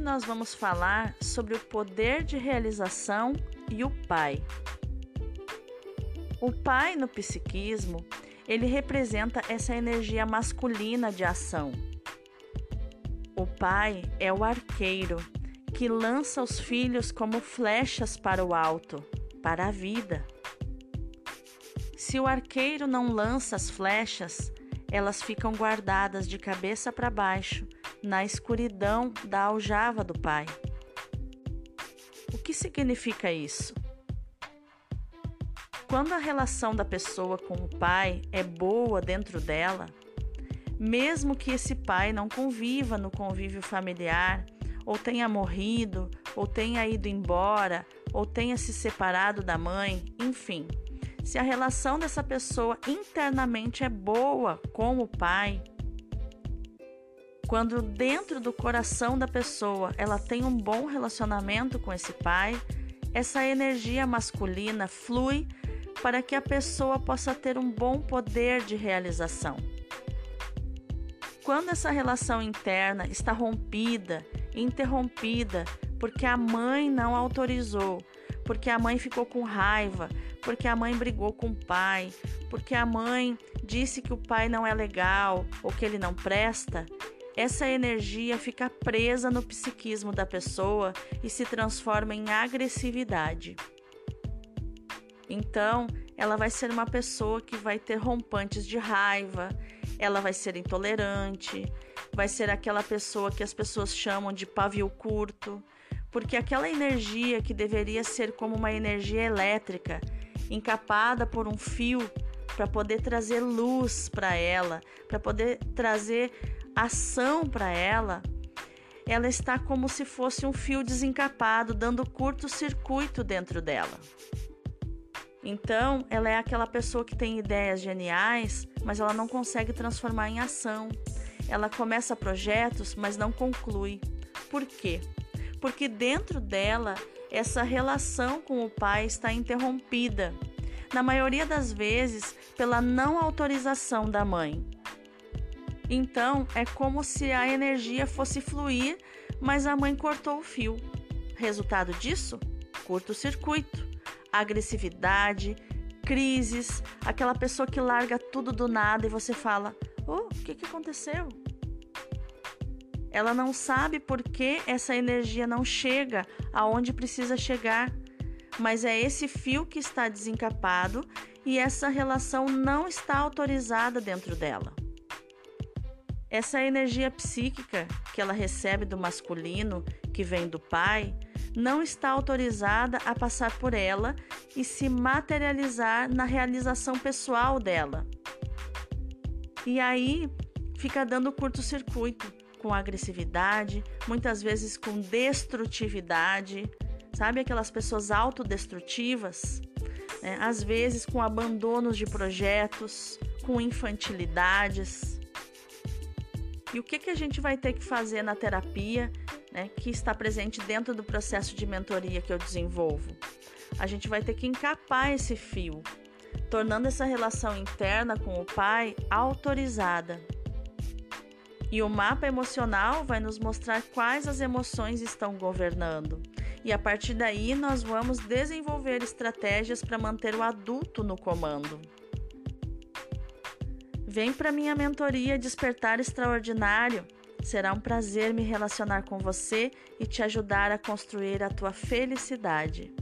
nós vamos falar sobre o poder de realização e o pai. O pai no psiquismo, ele representa essa energia masculina de ação. O pai é o arqueiro que lança os filhos como flechas para o alto, para a vida. Se o arqueiro não lança as flechas, elas ficam guardadas de cabeça para baixo na escuridão da aljava do pai. O que significa isso? Quando a relação da pessoa com o pai é boa dentro dela, mesmo que esse pai não conviva no convívio familiar, ou tenha morrido, ou tenha ido embora, ou tenha se separado da mãe, enfim, se a relação dessa pessoa internamente é boa com o pai, quando dentro do coração da pessoa ela tem um bom relacionamento com esse pai, essa energia masculina flui para que a pessoa possa ter um bom poder de realização. Quando essa relação interna está rompida, interrompida, porque a mãe não autorizou, porque a mãe ficou com raiva, porque a mãe brigou com o pai, porque a mãe disse que o pai não é legal ou que ele não presta, essa energia fica presa no psiquismo da pessoa e se transforma em agressividade. Então, ela vai ser uma pessoa que vai ter rompantes de raiva, ela vai ser intolerante, vai ser aquela pessoa que as pessoas chamam de pavio curto, porque aquela energia que deveria ser como uma energia elétrica, encapada por um fio para poder trazer luz para ela, para poder trazer ação para ela, ela está como se fosse um fio desencapado, dando curto-circuito dentro dela. Então, ela é aquela pessoa que tem ideias geniais, mas ela não consegue transformar em ação. Ela começa projetos, mas não conclui. Por quê? Porque dentro dela, essa relação com o pai está interrompida, na maioria das vezes pela não autorização da mãe. Então, é como se a energia fosse fluir, mas a mãe cortou o fio. Resultado disso? Curto-circuito, agressividade, crises, aquela pessoa que larga tudo do nada e você fala: Oh, o que, que aconteceu? Ela não sabe por que essa energia não chega aonde precisa chegar, mas é esse fio que está desencapado e essa relação não está autorizada dentro dela. Essa energia psíquica que ela recebe do masculino, que vem do pai, não está autorizada a passar por ela e se materializar na realização pessoal dela. E aí fica dando curto-circuito com agressividade, muitas vezes com destrutividade, sabe aquelas pessoas autodestrutivas? Né? Às vezes com abandonos de projetos, com infantilidades. E o que, que a gente vai ter que fazer na terapia, né, que está presente dentro do processo de mentoria que eu desenvolvo? A gente vai ter que encapar esse fio, tornando essa relação interna com o pai autorizada. E o mapa emocional vai nos mostrar quais as emoções estão governando. E a partir daí nós vamos desenvolver estratégias para manter o adulto no comando. Vem para minha mentoria Despertar Extraordinário. Será um prazer me relacionar com você e te ajudar a construir a tua felicidade.